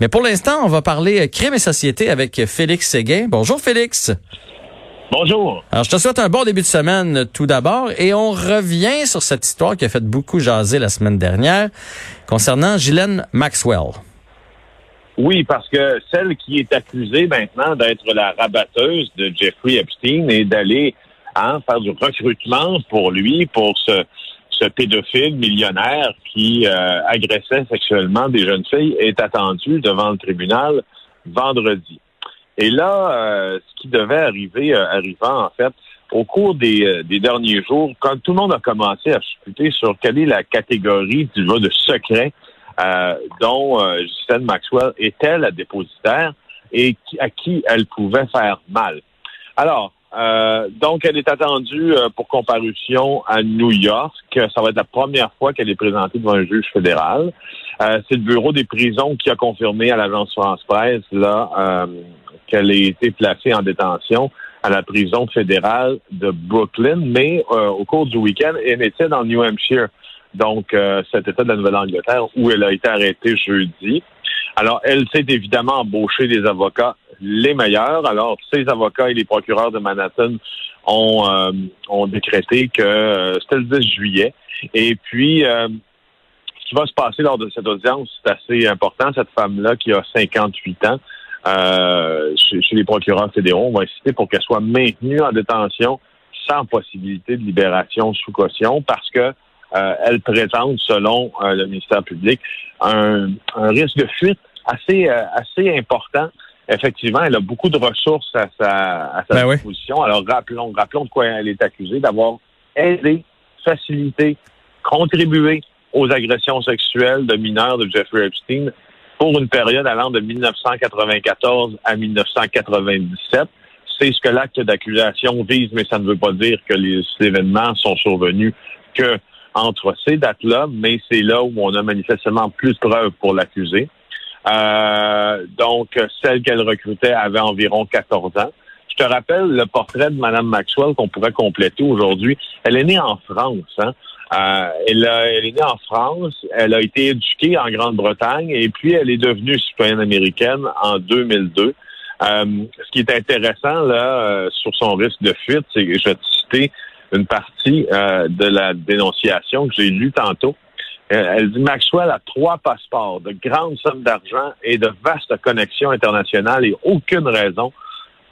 Mais pour l'instant, on va parler crime et société avec Félix Séguin. Bonjour Félix. Bonjour. Alors, je te souhaite un bon début de semaine tout d'abord et on revient sur cette histoire qui a fait beaucoup jaser la semaine dernière concernant Ghislaine Maxwell. Oui, parce que celle qui est accusée maintenant d'être la rabatteuse de Jeffrey Epstein et d'aller hein, faire du recrutement pour lui, pour ce, ce pédophile millionnaire qui euh, agressait sexuellement des jeunes filles, est attendue devant le tribunal vendredi. Et là, euh, ce qui devait arriver, euh, arrivant en fait, au cours des, des, derniers jours, quand tout le monde a commencé à discuter sur quelle est la catégorie du de secret euh, dont euh, Maxwell était la dépositaire et à qui elle pouvait faire mal. Alors, euh, donc, elle est attendue euh, pour comparution à New York. Ça va être la première fois qu'elle est présentée devant un juge fédéral. Euh, c'est le bureau des prisons qui a confirmé à l'agence France-Presse là qu'elle a été placée en détention à la prison fédérale de Brooklyn, mais au cours du week-end, elle était dans New Hampshire donc euh, cet État de la Nouvelle-Angleterre, où elle a été arrêtée jeudi. Alors, elle s'est évidemment embauchée des avocats les meilleurs. Alors, ces avocats et les procureurs de Manhattan ont, euh, ont décrété que euh, c'était le 10 juillet. Et puis, ce qui va se passer lors de cette audience, c'est assez important. Cette femme-là, qui a 58 ans, chez, les procureurs fédéraux, on va insister pour qu'elle soit maintenue en détention sans possibilité de libération sous caution parce que euh, elle présente, selon euh, le ministère public, un, risque de fuite assez, euh, assez important. Effectivement, elle a beaucoup de ressources à sa, à sa ben disposition. Alors, rappelons, rappelons de quoi elle est accusée, d'avoir aidé, facilité, contribué aux agressions sexuelles de mineurs de Jeffrey Epstein pour une période allant de 1994 à 1997. C'est ce que l'acte d'accusation vise, mais ça ne veut pas dire que les événements sont survenus que entre ces dates-là, mais c'est là où on a manifestement plus de preuves pour l'accuser. Euh, donc, celle qu'elle recrutait avait environ 14 ans. Je te rappelle le portrait de Mme Maxwell qu'on pourrait compléter aujourd'hui. Elle est née en France. Hein? Euh, elle, elle, est née en France. Elle a été éduquée en Grande-Bretagne et puis elle est devenue citoyenne américaine en 2002. Euh, ce qui est intéressant là euh, sur son risque de fuite, c'est que je vais te citer une partie euh, de la dénonciation que j'ai lue tantôt. Euh, elle dit Maxwell a trois passeports, de grandes sommes d'argent et de vastes connexions internationales et aucune raison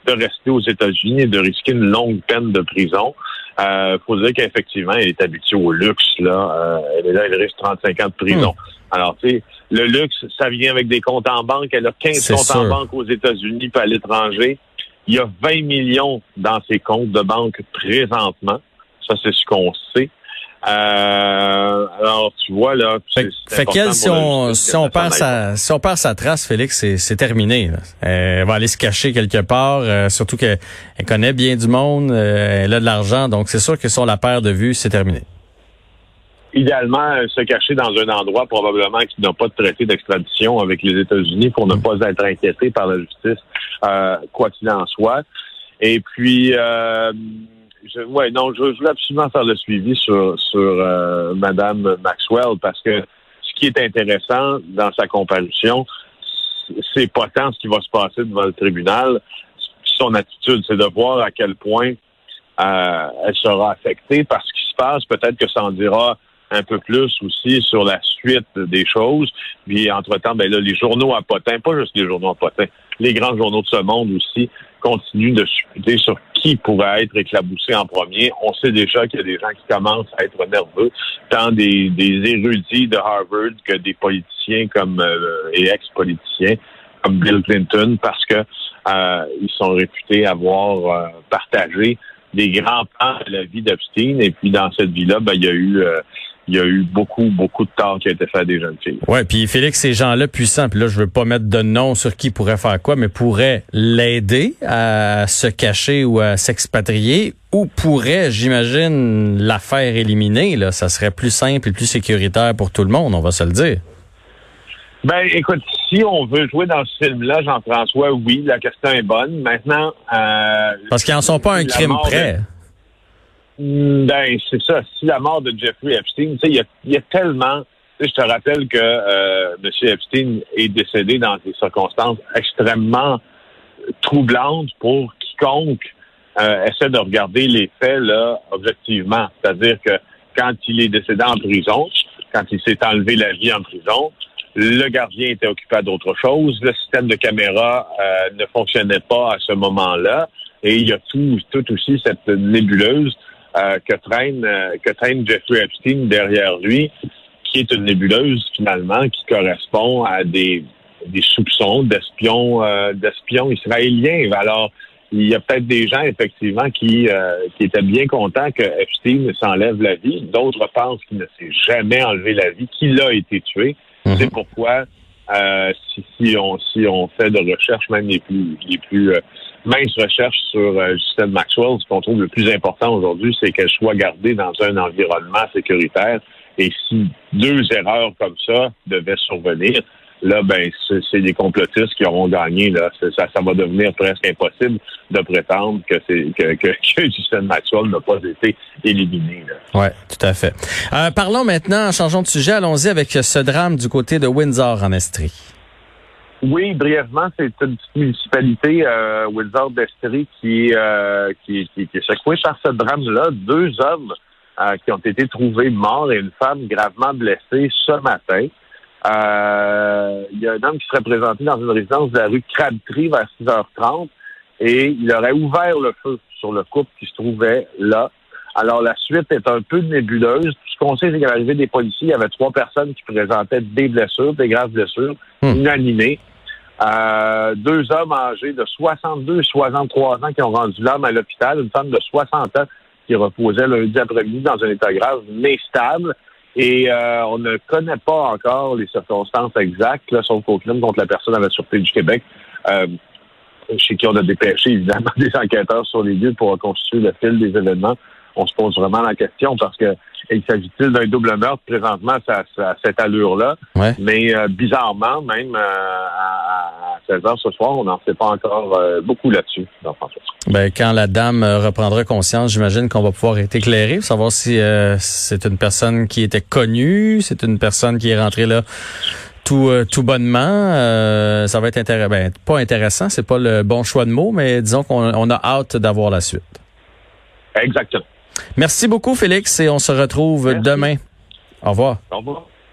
de rester aux États-Unis et de risquer une longue peine de prison. Euh, faut dire qu'effectivement, elle est habituée au luxe. Là, euh, elle est là, elle risque 35 ans de prison. Hmm. Alors, tu sais, le luxe, ça vient avec des comptes en banque. Elle a 15 comptes en banque aux États-Unis pas à l'étranger. Il y a 20 millions dans ses comptes de banque présentement. Ça, c'est ce qu'on sait. Euh, alors, tu vois, là. Fait, fait qu'elle, si on, si on perd sa, si on perd sa trace, Félix, c'est terminé. Elle va aller se cacher quelque part, euh, surtout qu'elle connaît bien du monde, euh, elle a de l'argent, donc c'est sûr que si on la perd de vue, c'est terminé. Idéalement, se cacher dans un endroit probablement qui n'a pas de traité d'extradition avec les États-Unis pour ne mm. pas être inquiété par la justice, quoi qu'il en soit. Et puis, je, ouais, non, je, voulais absolument faire le suivi sur, sur euh, Madame Maxwell parce que ce qui est intéressant dans sa comparution, c'est pas tant ce qui va se passer devant le tribunal. Son attitude, c'est de voir à quel point euh, elle sera affectée par ce qui se passe. Peut-être que ça en dira un peu plus aussi sur la suite des choses. Puis, entre-temps, ben là, les journaux à potins, pas juste les journaux à potins, les grands journaux de ce monde aussi continuent de discuter sur qui pourrait être éclaboussé en premier. On sait déjà qu'il y a des gens qui commencent à être nerveux, tant des, érudits de Harvard que des politiciens comme euh, et ex-politiciens comme Bill Clinton, parce que euh, ils sont réputés avoir euh, partagé des grands plans de la vie d'Epstein. Et puis dans cette vie-là, ben, il y a eu il y a eu beaucoup, beaucoup de tort qui a été fait à des jeunes filles. Ouais, puis Félix, ces gens-là puissants, puis là, je veux pas mettre de nom sur qui pourrait faire quoi, mais pourraient l'aider à se cacher ou à s'expatrier, ou pourrait, j'imagine, la faire éliminer. Là, ça serait plus simple et plus sécuritaire pour tout le monde, on va se le dire. Ben, écoute, si on veut jouer dans ce film-là, Jean-François, oui, la question est bonne. Maintenant, euh, parce qu'ils en sont pas un crime près. Mm, ben, c'est ça. Si la mort de Jeffrey Epstein, tu sais, il y a, tellement. je te rappelle que euh, M. Epstein est décédé dans des circonstances extrêmement troublantes pour quiconque euh, essaie de regarder les faits là objectivement. C'est-à-dire que quand il est décédé en prison, quand il s'est enlevé la vie en prison, le gardien était occupé à d'autres choses. Le système de caméra euh, ne fonctionnait pas à ce moment-là. Et il y a tout, tout aussi cette nébuleuse euh, que traîne euh, que traîne Jeffrey Epstein derrière lui, qui est une nébuleuse finalement qui correspond à des, des soupçons d'espions euh, d'espions israéliens. Alors il y a peut-être des gens effectivement qui qui étaient bien contents que Epstein s'enlève la vie. D'autres pensent qu'il ne s'est jamais enlevé la vie, qu'il a été tué. Mhm. C'est pourquoi si, si on si on fait de recherches même les plus les plus mince recherche sur euh, Justine Maxwell, ce qu'on trouve le plus important aujourd'hui, c'est qu'elle soit gardée dans un environnement sécuritaire. Et si deux erreurs comme ça devaient survenir, là, ben, c'est des complotistes qui auront gagné. Là. Ça, ça va devenir presque impossible de prétendre que, c'est, que, que, Justine Maxwell n'a pas été éliminé. Oui, tout à fait. Euh, parlons maintenant, changeons de sujet, allons-y avec ce drame du côté de Windsor en Estrie. Oui, brièvement, c'est une petite municipalité, euh, Windsor d'Estrie, qui, euh, qui, qui, qui, est secouée par ce drame-là. Deux hommes euh, qui ont été trouvés morts et une femme gravement blessée ce matin. Euh, il y a un homme qui serait présenté dans une résidence de la rue Crabtree vers 6h30 et il aurait ouvert le feu sur le couple qui se trouvait là. Alors, la suite est un peu nébuleuse. Ce qu'on sait, c'est qu'à l'arrivée des policiers, il y avait trois personnes qui présentaient des blessures, des graves blessures, hmm. inanimées. Euh, deux hommes âgés de 62 et 63 ans qui ont rendu l'âme à l'hôpital, une femme de 60 ans qui reposait lundi après-midi dans un état grave mais stable. Et euh, on ne connaît pas encore les circonstances exactes, là, sauf qu'au crime contre la personne à la Sûreté du Québec, euh, chez qui on a dépêché évidemment des enquêteurs sur les lieux pour reconstituer le fil des événements. On se pose vraiment la question parce que il s'agit-il d'un double meurtre? Présentement à, cette allure-là? Mais euh, bizarrement, même euh, 16 h ce soir, on n'en sait pas encore euh, beaucoup là-dessus. Ben, quand la dame reprendra conscience, j'imagine qu'on va pouvoir être éclairé, savoir si c'est une personne qui était connue, c'est une personne qui est rentrée là tout tout bonnement. ça va être intéressant. Ben, pas intéressant, c'est pas le bon choix de mots, mais disons qu'on a hâte d'avoir la suite. Exactement. Merci beaucoup, Félix, et on se retrouve demain. Au revoir. Au revoir.